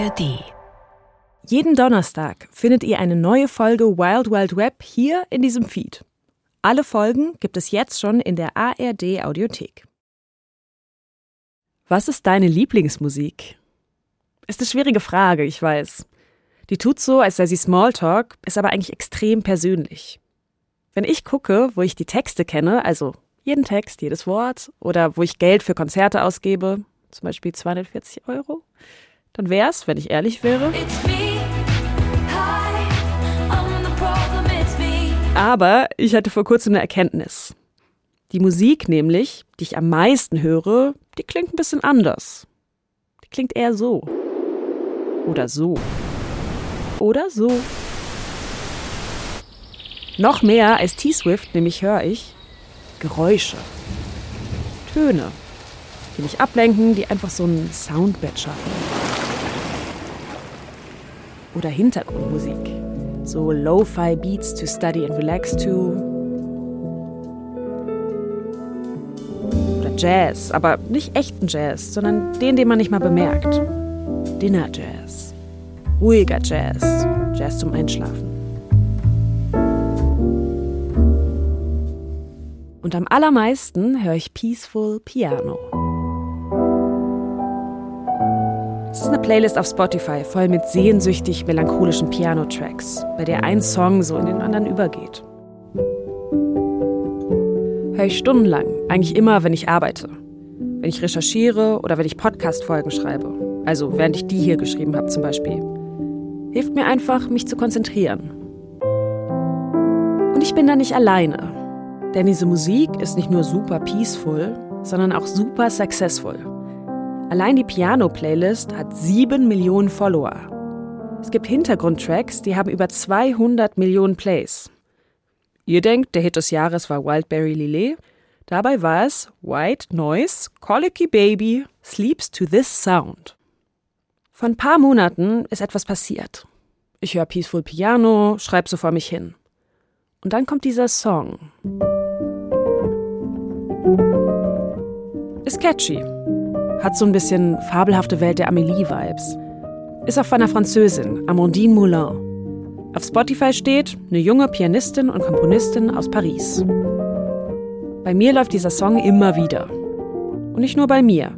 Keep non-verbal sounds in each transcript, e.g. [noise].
ARD. Jeden Donnerstag findet ihr eine neue Folge Wild Wild Web hier in diesem Feed. Alle Folgen gibt es jetzt schon in der ARD Audiothek. Was ist deine Lieblingsmusik? Ist eine schwierige Frage, ich weiß. Die tut so, als sei sie Smalltalk, ist aber eigentlich extrem persönlich. Wenn ich gucke, wo ich die Texte kenne, also jeden Text, jedes Wort, oder wo ich Geld für Konzerte ausgebe, zum Beispiel 240 Euro, dann wär's, wenn ich ehrlich wäre. Aber ich hatte vor kurzem eine Erkenntnis. Die Musik nämlich, die ich am meisten höre, die klingt ein bisschen anders. Die klingt eher so. Oder so. Oder so. Noch mehr als T-Swift nämlich höre ich Geräusche. Töne, die mich ablenken, die einfach so ein Soundbed schaffen. Oder Hintergrundmusik. So Lo-Fi Beats to study and relax to. Oder Jazz, aber nicht echten Jazz, sondern den, den man nicht mal bemerkt. Dinner Jazz. Ruhiger Jazz. Jazz zum Einschlafen. Und am allermeisten höre ich Peaceful Piano. Es ist eine Playlist auf Spotify voll mit sehnsüchtig melancholischen Piano-Tracks, bei der ein Song so in den anderen übergeht. Höre ich stundenlang, eigentlich immer, wenn ich arbeite, wenn ich recherchiere oder wenn ich Podcast-Folgen schreibe. Also während ich die hier geschrieben habe zum Beispiel. Hilft mir einfach, mich zu konzentrieren. Und ich bin da nicht alleine. Denn diese Musik ist nicht nur super peaceful, sondern auch super successful. Allein die Piano-Playlist hat sieben Millionen Follower. Es gibt Hintergrundtracks, die haben über 200 Millionen Plays. Ihr denkt, der Hit des Jahres war Wildberry Lillet? Dabei war es White Noise, Colicky Baby, Sleeps to This Sound. Vor ein paar Monaten ist etwas passiert. Ich höre Peaceful Piano, schreibe so vor mich hin. Und dann kommt dieser Song. Ist catchy. Hat so ein bisschen fabelhafte Welt der Amélie-Vibes. Ist auch von einer Französin, Amandine Moulin. Auf Spotify steht eine junge Pianistin und Komponistin aus Paris. Bei mir läuft dieser Song immer wieder. Und nicht nur bei mir.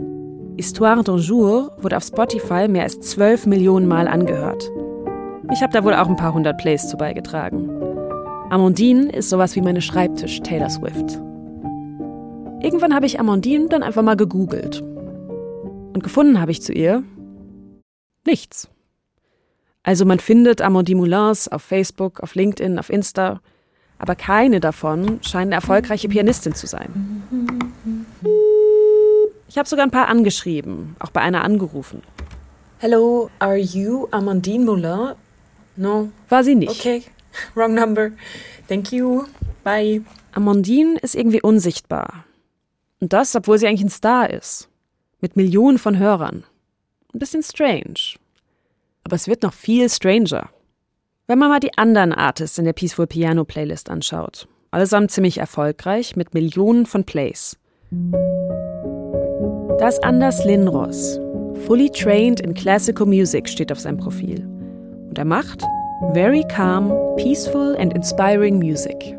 Histoire d'un jour wurde auf Spotify mehr als 12 Millionen Mal angehört. Ich habe da wohl auch ein paar hundert Plays zu beigetragen. Amandine ist sowas wie meine Schreibtisch Taylor Swift. Irgendwann habe ich Amandine dann einfach mal gegoogelt. Und gefunden habe ich zu ihr nichts. Also man findet Amandine Moulins auf Facebook, auf LinkedIn, auf Insta, aber keine davon scheint eine erfolgreiche Pianistin zu sein. Ich habe sogar ein paar angeschrieben, auch bei einer angerufen. Hello, are you Amandine Moulin? No. War sie nicht. Okay, [laughs] wrong number. Thank you. Bye. Amandine ist irgendwie unsichtbar. Und das, obwohl sie eigentlich ein Star ist. Mit Millionen von Hörern. Ein bisschen strange. Aber es wird noch viel stranger. Wenn man mal die anderen Artists in der Peaceful Piano Playlist anschaut. Allesamt ziemlich erfolgreich mit Millionen von Plays. Da ist Anders Lindros. Fully trained in classical music steht auf seinem Profil. Und er macht Very calm, peaceful and inspiring music.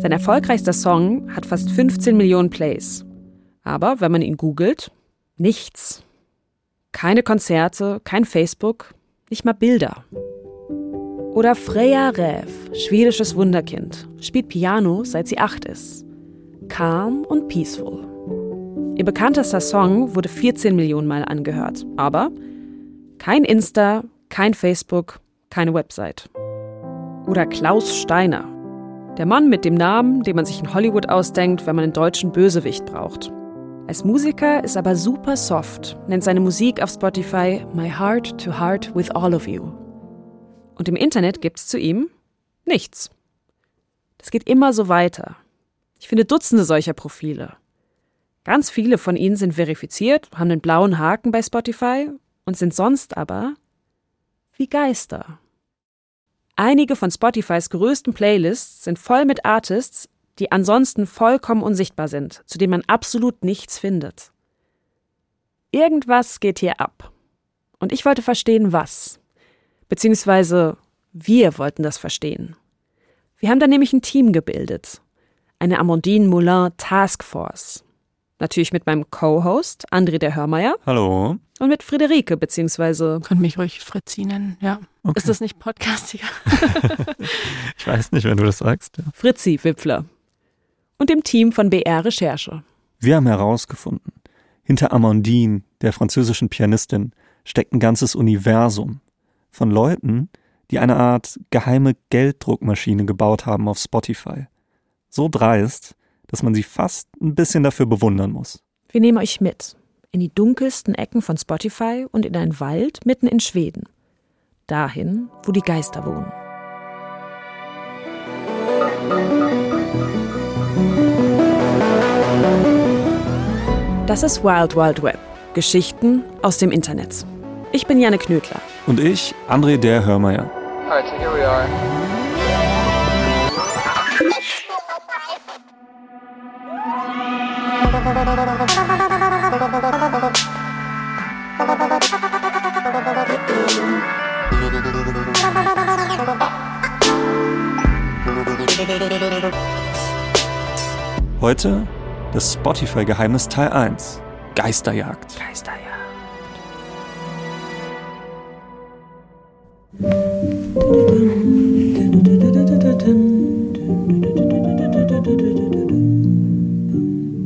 Sein erfolgreichster Song hat fast 15 Millionen Plays. Aber wenn man ihn googelt, nichts. Keine Konzerte, kein Facebook, nicht mal Bilder. Oder Freya Räv, schwedisches Wunderkind, spielt Piano, seit sie acht ist. Calm und peaceful. Ihr bekanntester Song wurde 14 Millionen Mal angehört, aber kein Insta, kein Facebook, keine Website. Oder Klaus Steiner. Der Mann mit dem Namen, den man sich in Hollywood ausdenkt, wenn man einen deutschen Bösewicht braucht. Als Musiker ist aber super soft, nennt seine Musik auf Spotify My Heart to Heart with All of You. Und im Internet gibt's zu ihm nichts. Das geht immer so weiter. Ich finde Dutzende solcher Profile. Ganz viele von ihnen sind verifiziert, haben einen blauen Haken bei Spotify und sind sonst aber wie Geister. Einige von Spotifys größten Playlists sind voll mit Artists, die ansonsten vollkommen unsichtbar sind, zu denen man absolut nichts findet. Irgendwas geht hier ab. Und ich wollte verstehen, was. Beziehungsweise wir wollten das verstehen. Wir haben dann nämlich ein Team gebildet. Eine Amandine Moulin Task Force. Natürlich mit meinem Co-Host André der Hörmeier. Hallo. Und mit Friederike, beziehungsweise. Könnt mich ruhig Fritzi nennen, ja. Okay. Ist das nicht podcastiger? [laughs] ich weiß nicht, wenn du das sagst. Ja. Fritzi Wipfler. Und dem Team von BR Recherche. Wir haben herausgefunden, hinter Amandine, der französischen Pianistin, steckt ein ganzes Universum von Leuten, die eine Art geheime Gelddruckmaschine gebaut haben auf Spotify. So dreist, dass man sie fast ein bisschen dafür bewundern muss. Wir nehmen euch mit in die dunkelsten Ecken von Spotify und in einen Wald mitten in Schweden. Dahin, wo die Geister wohnen. Das ist Wild Wild Web. Geschichten aus dem Internet. Ich bin Janne Knödler. Und ich, André der Hörmeier. Alright, so here we are. Heute das Spotify-Geheimnis Teil 1. Geisterjagd. Geisterjagd.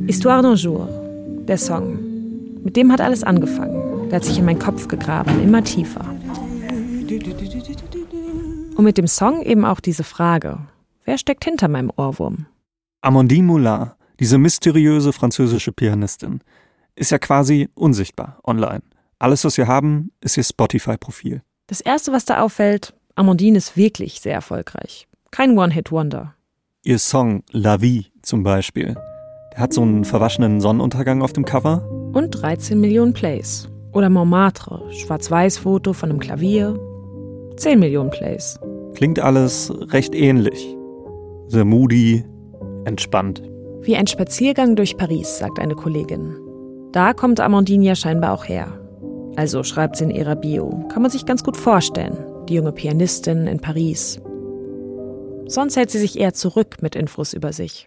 Histoire d'un jour, der Song. Mit dem hat alles angefangen. Der hat sich in meinen Kopf gegraben, immer tiefer. Und mit dem Song eben auch diese Frage. Wer steckt hinter meinem Ohrwurm? Amandine Moulin, diese mysteriöse französische Pianistin, ist ja quasi unsichtbar online. Alles, was wir haben, ist ihr Spotify-Profil. Das Erste, was da auffällt, Amandine ist wirklich sehr erfolgreich. Kein One-Hit-Wonder. Ihr Song La Vie zum Beispiel der hat so einen verwaschenen Sonnenuntergang auf dem Cover. Und 13 Millionen Plays. Oder Montmartre, Schwarz-Weiß-Foto von einem Klavier. 10 Millionen Plays. Klingt alles recht ähnlich. Sehr moody, entspannt. Wie ein Spaziergang durch Paris, sagt eine Kollegin. Da kommt Amandine ja scheinbar auch her. Also schreibt sie in ihrer Bio. Kann man sich ganz gut vorstellen. Die junge Pianistin in Paris. Sonst hält sie sich eher zurück mit Infos über sich.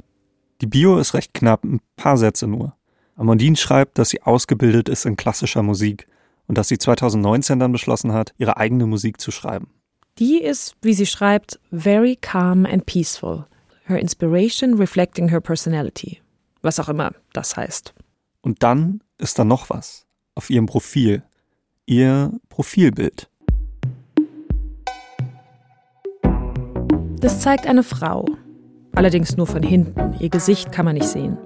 Die Bio ist recht knapp, ein paar Sätze nur. Amandine schreibt, dass sie ausgebildet ist in klassischer Musik und dass sie 2019 dann beschlossen hat, ihre eigene Musik zu schreiben. Die ist, wie sie schreibt, very calm and peaceful. Her inspiration reflecting her personality. Was auch immer das heißt. Und dann ist da noch was. Auf ihrem Profil. Ihr Profilbild. Das zeigt eine Frau, Allerdings nur von hinten. Ihr Gesicht kann man nicht sehen.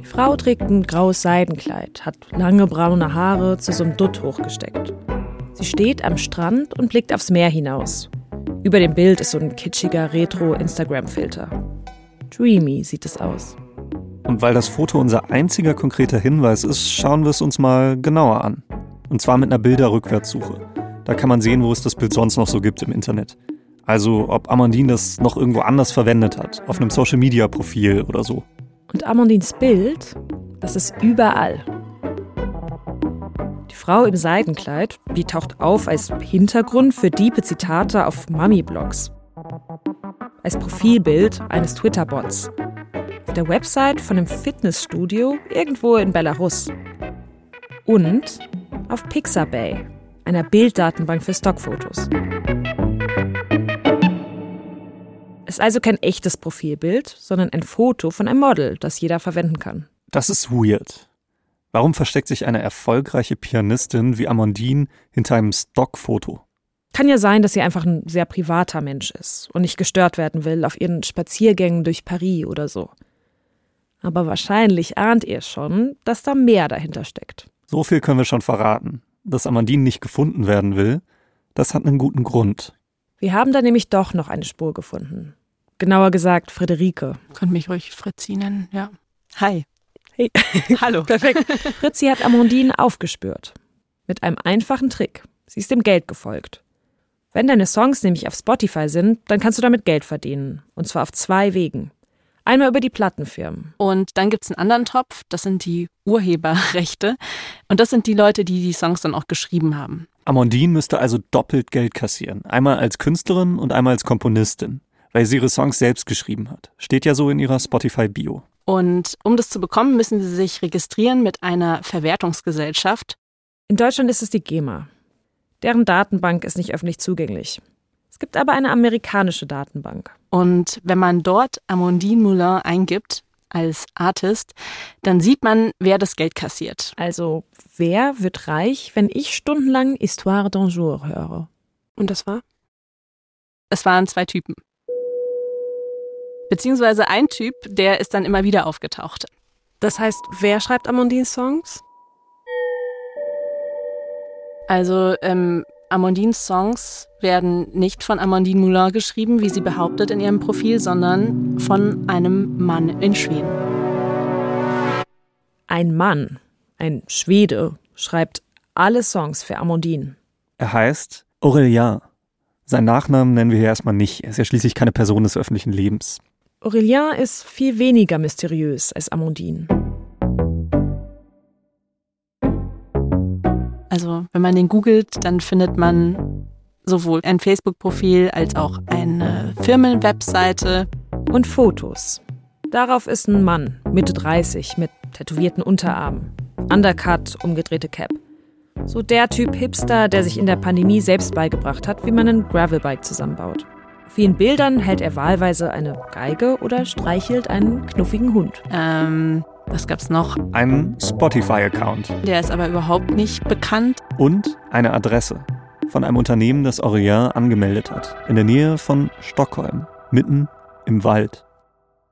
Die Frau trägt ein graues Seidenkleid, hat lange braune Haare zu so einem Dutt hochgesteckt. Sie steht am Strand und blickt aufs Meer hinaus. Über dem Bild ist so ein kitschiger Retro-Instagram-Filter. Dreamy sieht es aus. Und weil das Foto unser einziger konkreter Hinweis ist, schauen wir es uns mal genauer an. Und zwar mit einer Bilderrückwärtssuche. Da kann man sehen, wo es das Bild sonst noch so gibt im Internet. Also ob Amandine das noch irgendwo anders verwendet hat, auf einem Social-Media-Profil oder so. Und Amandines Bild, das ist überall. Die Frau im Seidenkleid, die taucht auf als Hintergrund für diepe Zitate auf Mami-Blogs. Als Profilbild eines Twitter-Bots. Auf der Website von einem Fitnessstudio irgendwo in Belarus. Und auf Pixabay, einer Bilddatenbank für Stockfotos. Ist also kein echtes Profilbild, sondern ein Foto von einem Model, das jeder verwenden kann. Das ist weird. Warum versteckt sich eine erfolgreiche Pianistin wie Amandine hinter einem Stockfoto? Kann ja sein, dass sie einfach ein sehr privater Mensch ist und nicht gestört werden will auf ihren Spaziergängen durch Paris oder so. Aber wahrscheinlich ahnt ihr schon, dass da mehr dahinter steckt. So viel können wir schon verraten. Dass Amandine nicht gefunden werden will, das hat einen guten Grund. Wir haben da nämlich doch noch eine Spur gefunden. Genauer gesagt, Friederike. Könnt mich ruhig Fritzi nennen, ja. Hi. Hey. Hallo. [laughs] Perfekt. Fritzi hat Amandine aufgespürt. Mit einem einfachen Trick. Sie ist dem Geld gefolgt. Wenn deine Songs nämlich auf Spotify sind, dann kannst du damit Geld verdienen. Und zwar auf zwei Wegen. Einmal über die Plattenfirmen. Und dann gibt es einen anderen Topf, das sind die Urheberrechte. Und das sind die Leute, die die Songs dann auch geschrieben haben. Amandine müsste also doppelt Geld kassieren. Einmal als Künstlerin und einmal als Komponistin, weil sie ihre Songs selbst geschrieben hat. Steht ja so in ihrer Spotify-Bio. Und um das zu bekommen, müssen sie sich registrieren mit einer Verwertungsgesellschaft. In Deutschland ist es die GEMA. Deren Datenbank ist nicht öffentlich zugänglich. Es gibt aber eine amerikanische Datenbank. Und wenn man dort Amandine Moulin eingibt als Artist, dann sieht man, wer das Geld kassiert. Also, wer wird reich, wenn ich stundenlang Histoire d'un jour höre? Und das war? Es waren zwei Typen. Beziehungsweise ein Typ, der ist dann immer wieder aufgetaucht. Das heißt, wer schreibt Amandines Songs? Also ähm, Amandines Songs werden nicht von Amandine Moulin geschrieben, wie sie behauptet in ihrem Profil, sondern von einem Mann in Schweden. Ein Mann, ein Schwede, schreibt alle Songs für Amandine. Er heißt Aurelien. Seinen Nachnamen nennen wir hier erstmal nicht. Er ist ja schließlich keine Person des öffentlichen Lebens. Aurelien ist viel weniger mysteriös als Amandine. Also wenn man den googelt, dann findet man sowohl ein Facebook-Profil als auch eine Firmenwebseite. Und Fotos. Darauf ist ein Mann, Mitte 30, mit tätowierten Unterarmen, Undercut, umgedrehte Cap. So der Typ Hipster, der sich in der Pandemie selbst beigebracht hat, wie man ein Gravelbike zusammenbaut. Auf vielen Bildern hält er wahlweise eine Geige oder streichelt einen knuffigen Hund. Ähm, was gab's noch? Einen Spotify-Account. Der ist aber überhaupt nicht bekannt. Und eine Adresse von einem Unternehmen, das Aurélien angemeldet hat. In der Nähe von Stockholm. Mitten im Wald.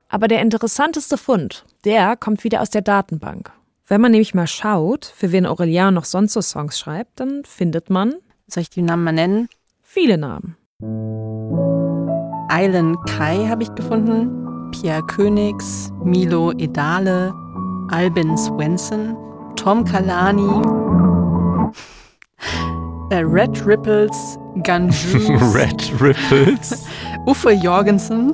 Aber der interessanteste Fund, der kommt wieder aus der Datenbank. Wenn man nämlich mal schaut, für wen Aurélien noch sonst so Songs schreibt, dann findet man. Soll ich die Namen mal nennen? Viele Namen. Eilen Kai habe ich gefunden, Pierre Königs, Milo Edale, Albin Swenson, Tom Kalani, [laughs] äh, Red Ripples, Ganjus, [laughs] Red Ripples, [laughs] Uffe Jorgensen,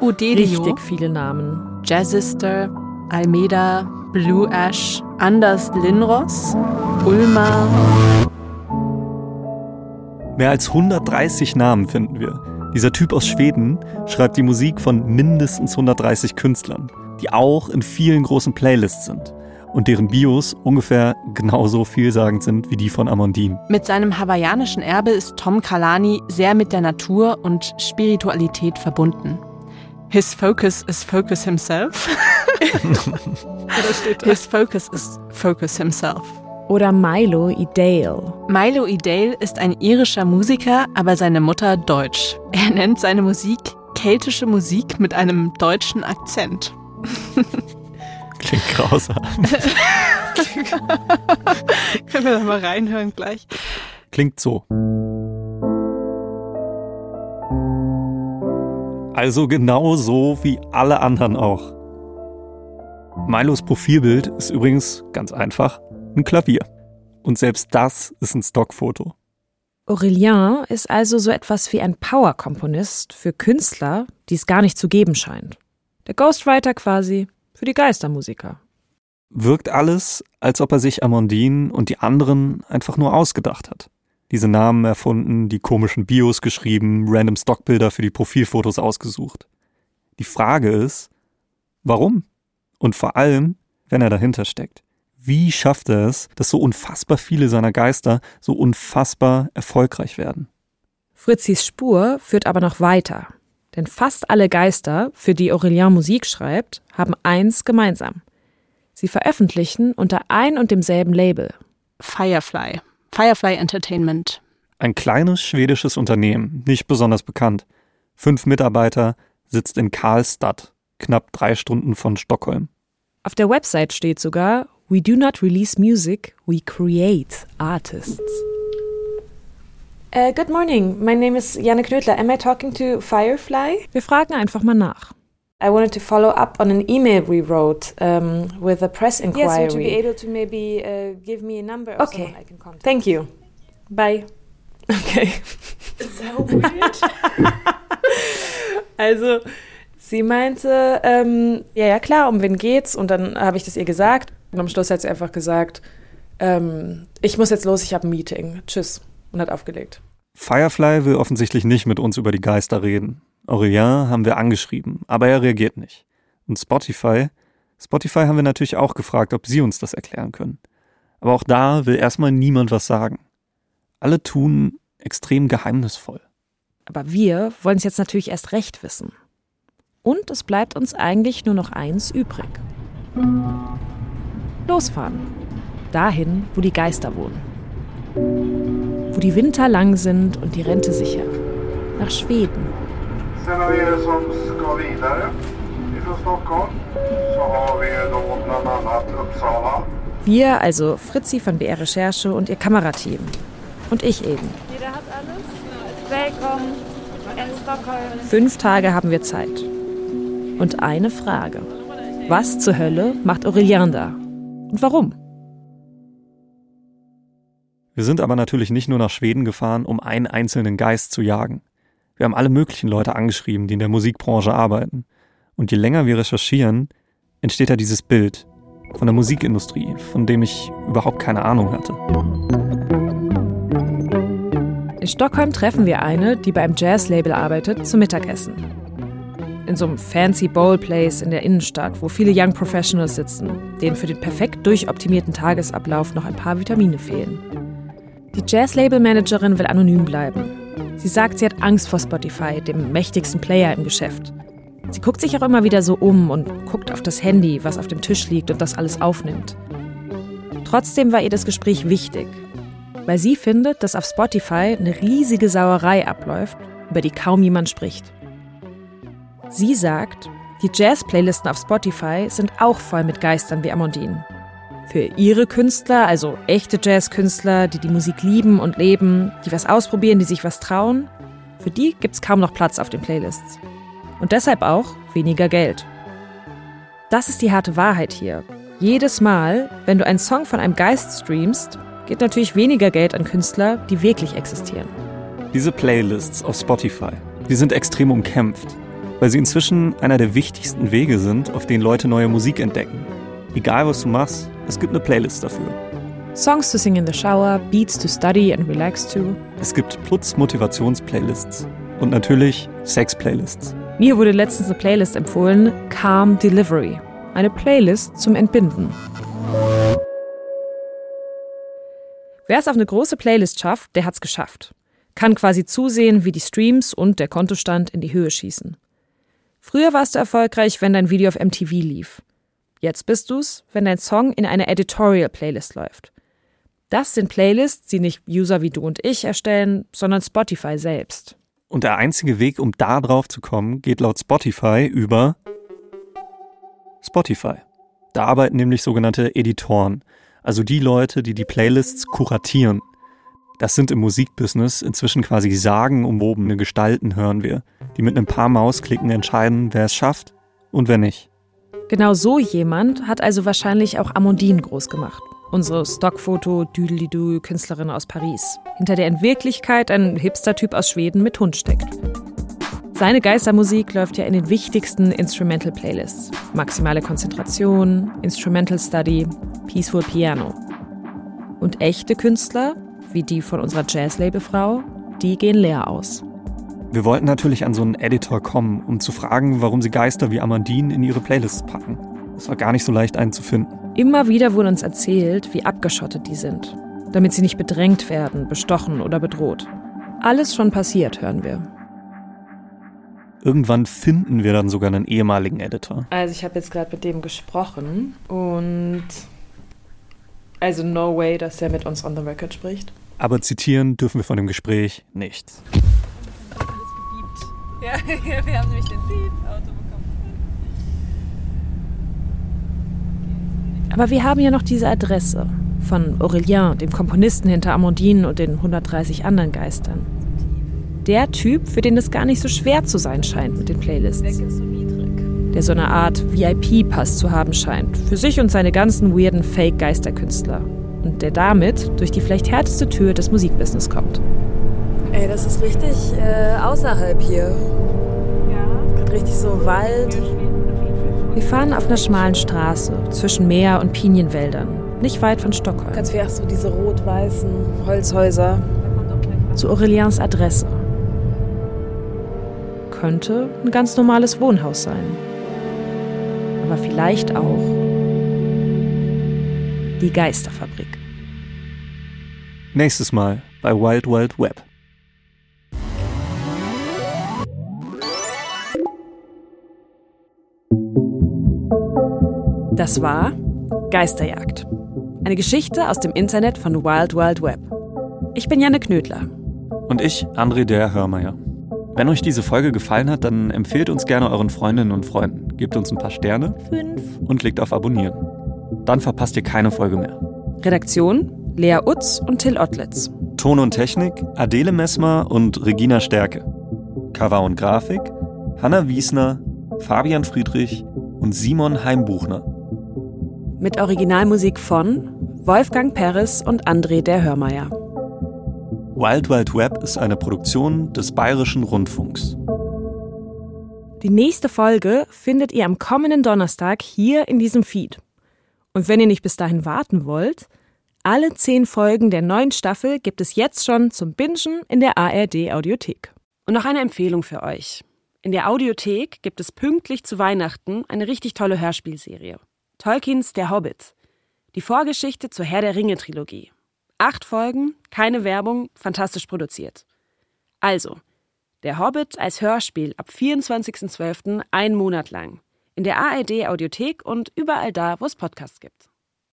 Udelio, Richtig viele Namen. Jazzister, Almeida, Blue Ash, Anders Linros, Ulma, Mehr als 130 Namen finden wir. Dieser Typ aus Schweden schreibt die Musik von mindestens 130 Künstlern, die auch in vielen großen Playlists sind und deren Bios ungefähr genauso vielsagend sind wie die von Amandine. Mit seinem hawaiianischen Erbe ist Tom Kalani sehr mit der Natur und Spiritualität verbunden. His focus is focus himself. [laughs] His focus is focus himself. Oder Milo Idale. Milo Idale ist ein irischer Musiker, aber seine Mutter deutsch. Er nennt seine Musik keltische Musik mit einem deutschen Akzent. [laughs] Klingt grausam. [laughs] Können wir da mal reinhören gleich? Klingt so. Also genau so wie alle anderen auch. Milos Profilbild ist übrigens ganz einfach ein Klavier. Und selbst das ist ein Stockfoto. Aurélien ist also so etwas wie ein Power-Komponist für Künstler, die es gar nicht zu geben scheint. Der Ghostwriter quasi für die Geistermusiker. Wirkt alles, als ob er sich Amandine und die anderen einfach nur ausgedacht hat. Diese Namen erfunden, die komischen Bios geschrieben, random Stockbilder für die Profilfotos ausgesucht. Die Frage ist, warum? Und vor allem, wenn er dahinter steckt. Wie schafft er es, dass so unfassbar viele seiner Geister so unfassbar erfolgreich werden? Fritzis Spur führt aber noch weiter. Denn fast alle Geister, für die Aurélien Musik schreibt, haben eins gemeinsam. Sie veröffentlichen unter ein und demselben Label. Firefly. Firefly Entertainment. Ein kleines schwedisches Unternehmen, nicht besonders bekannt. Fünf Mitarbeiter, sitzt in Karlstad, knapp drei Stunden von Stockholm. Auf der Website steht sogar, We do not release music, we create artists. Uh, good morning. My name is Janne Knödler. Am I talking to Firefly? Wir fragen einfach mal nach. I wanted to follow up on an email we wrote um, with a press inquiry. Yes, would you be able to maybe uh, give me a number or Okay. I can contact? Thank you. Bye. [laughs] Okay. So weird. [laughs] also, sie meinte, ähm, ja, ja, klar, um wen geht's? Und dann habe ich das ihr gesagt. Und am Schluss hat sie einfach gesagt, Ähm, ich muss jetzt los, ich habe ein Meeting. Tschüss. Und hat aufgelegt. Firefly will offensichtlich nicht mit uns über die Geister reden. Aurélien haben wir angeschrieben, aber er reagiert nicht. Und Spotify, Spotify haben wir natürlich auch gefragt, ob sie uns das erklären können. Aber auch da will erstmal niemand was sagen. Alle tun extrem geheimnisvoll. Aber wir wollen es jetzt natürlich erst recht wissen. Und es bleibt uns eigentlich nur noch eins übrig. Losfahren. Dahin, wo die Geister wohnen. Wo die Winter lang sind und die Rente sicher. Nach Schweden. Sen av er som ska vidare ifrån Stockholm så har vi då bland annat Uppsala. Wir, also Fritzi von BR Recherche und ihr Kamerateam. Und ich eben. Jeder hat alles. Willkommen in Stockholm. Fünf Tage haben wir Zeit. Und eine Frage. Was zur Hölle macht Aurélien da? Und warum? Wir sind aber natürlich nicht nur nach Schweden gefahren, um einen einzelnen Geist zu jagen. Wir haben alle möglichen Leute angeschrieben, die in der Musikbranche arbeiten. Und je länger wir recherchieren, entsteht da dieses Bild von der Musikindustrie, von dem ich überhaupt keine Ahnung hatte. In Stockholm treffen wir eine, die beim Jazz-Label arbeitet, zum Mittagessen. In so einem fancy Bowl Place in der Innenstadt, wo viele Young Professionals sitzen, denen für den perfekt durchoptimierten Tagesablauf noch ein paar Vitamine fehlen. Die Jazz-Label-Managerin will anonym bleiben. Sie sagt, sie hat Angst vor Spotify, dem mächtigsten Player im Geschäft. Sie guckt sich auch immer wieder so um und guckt auf das Handy, was auf dem Tisch liegt und das alles aufnimmt. Trotzdem war ihr das Gespräch wichtig, weil sie findet, dass auf Spotify eine riesige Sauerei abläuft, über die kaum jemand spricht. Sie sagt, die Jazz-Playlisten auf Spotify sind auch voll mit Geistern wie Amandine. Für ihre Künstler, also echte Jazzkünstler, die die Musik lieben und leben, die was ausprobieren, die sich was trauen, für die gibt's kaum noch Platz auf den Playlists. Und deshalb auch weniger Geld. Das ist die harte Wahrheit hier. Jedes Mal, wenn du einen Song von einem Geist streamst, geht natürlich weniger Geld an Künstler, die wirklich existieren. Diese Playlists auf Spotify, die sind extrem umkämpft, weil sie inzwischen einer der wichtigsten Wege sind, auf denen Leute neue Musik entdecken. Egal was du machst, es gibt eine Playlist dafür. Songs to sing in the shower, Beats to study and relax to. Es gibt Putz-Motivations-Playlists und natürlich Sex-Playlists. Mir wurde letztens eine Playlist empfohlen, Calm Delivery. Eine Playlist zum Entbinden. Wer es auf eine große Playlist schafft, der hat's geschafft. Kann quasi zusehen, wie die Streams und der Kontostand in die Höhe schießen. Früher warst du erfolgreich, wenn dein Video auf MTV lief. Jetzt bist du's, wenn dein Song in einer Editorial-Playlist läuft. Das sind Playlists, die nicht User wie du und ich erstellen, sondern Spotify selbst. Und der einzige Weg, um da drauf zu kommen, geht laut Spotify über Spotify. Da arbeiten nämlich sogenannte Editoren, also die Leute, die die Playlists kuratieren. Das sind im Musikbusiness inzwischen quasi sagenumwobene Gestalten, hören wir, die mit ein paar Mausklicken entscheiden, wer es schafft und wer nicht. Genau so jemand hat also wahrscheinlich auch Amandine groß gemacht. Unsere Stockfoto Düdelidü Künstlerin aus Paris, hinter der in Wirklichkeit ein Hipster-Typ aus Schweden mit Hund steckt. Seine Geistermusik läuft ja in den wichtigsten Instrumental Playlists. Maximale Konzentration, Instrumental Study, Peaceful Piano. Und echte Künstler, wie die von unserer Jazz-Label-Frau, die gehen leer aus. Wir wollten natürlich an so einen Editor kommen, um zu fragen, warum sie Geister wie Amandine in ihre Playlists packen. Es war gar nicht so leicht, einen zu finden. Immer wieder wurde uns erzählt, wie abgeschottet die sind, damit sie nicht bedrängt werden, bestochen oder bedroht. Alles schon passiert, hören wir. Irgendwann finden wir dann sogar einen ehemaligen Editor. Also ich habe jetzt gerade mit dem gesprochen und also no way, dass der mit uns on the record spricht. Aber zitieren dürfen wir von dem Gespräch nichts. Ja, [laughs] wir haben nämlich den Beat-Auto bekommen. Aber wir haben ja noch diese Adresse von Aurélien, dem Komponisten hinter Amandine und den 130 anderen Geistern. Der Typ, für den es gar nicht so schwer zu sein scheint mit den Playlists. Der so eine Art VIP-Pass zu haben scheint. Für sich und seine ganzen weirden Fake-Geisterkünstler. Und der damit durch die vielleicht härteste Tür des Musikbusiness kommt. Ey, das ist richtig äh, außerhalb hier. Ja. Gerade richtig so Wald. Wir fahren auf einer schmalen Straße zwischen Meer und Pinienwäldern. nicht weit von Stockholm. Ganz wie auch so diese rot-weißen Holzhäuser. Zu Aurelians Adresse. Könnte ein ganz normales Wohnhaus sein. Aber vielleicht auch die Geisterfabrik. Nächstes Mal bei Wild Wild Web. Das war Geisterjagd. Eine Geschichte aus dem Internet von Wild Wild Web. Ich bin Janne Knödler. Und ich, André der Hörmeier. Wenn euch diese Folge gefallen hat, dann empfehlt uns gerne euren Freundinnen und Freunden, gebt uns ein paar Sterne Fünf. und klickt auf Abonnieren. Dann verpasst ihr keine Folge mehr. Redaktion Lea Utz und Till Ottlitz. Ton und Technik Adele Messmer und Regina Stärke. Cover und Grafik Hanna Wiesner, Fabian Friedrich und Simon Heimbuchner. Mit Originalmusik von Wolfgang Peres und André der Hörmeier. Wild Wild Web ist eine Produktion des Bayerischen Rundfunks. Die nächste Folge findet ihr am kommenden Donnerstag hier in diesem Feed. Und wenn ihr nicht bis dahin warten wollt, alle zehn Folgen der neuen Staffel gibt es jetzt schon zum Bingen in der ARD Audiothek. Und noch eine Empfehlung für euch. In der Audiothek gibt es pünktlich zu Weihnachten eine richtig tolle Hörspielserie. Tolkiens Der Hobbit. Die Vorgeschichte zur Herr der Ringe Trilogie. Acht Folgen, keine Werbung, fantastisch produziert. Also, Der Hobbit als Hörspiel ab 24.12. einen Monat lang. In der ARD Audiothek und überall da, wo es Podcasts gibt.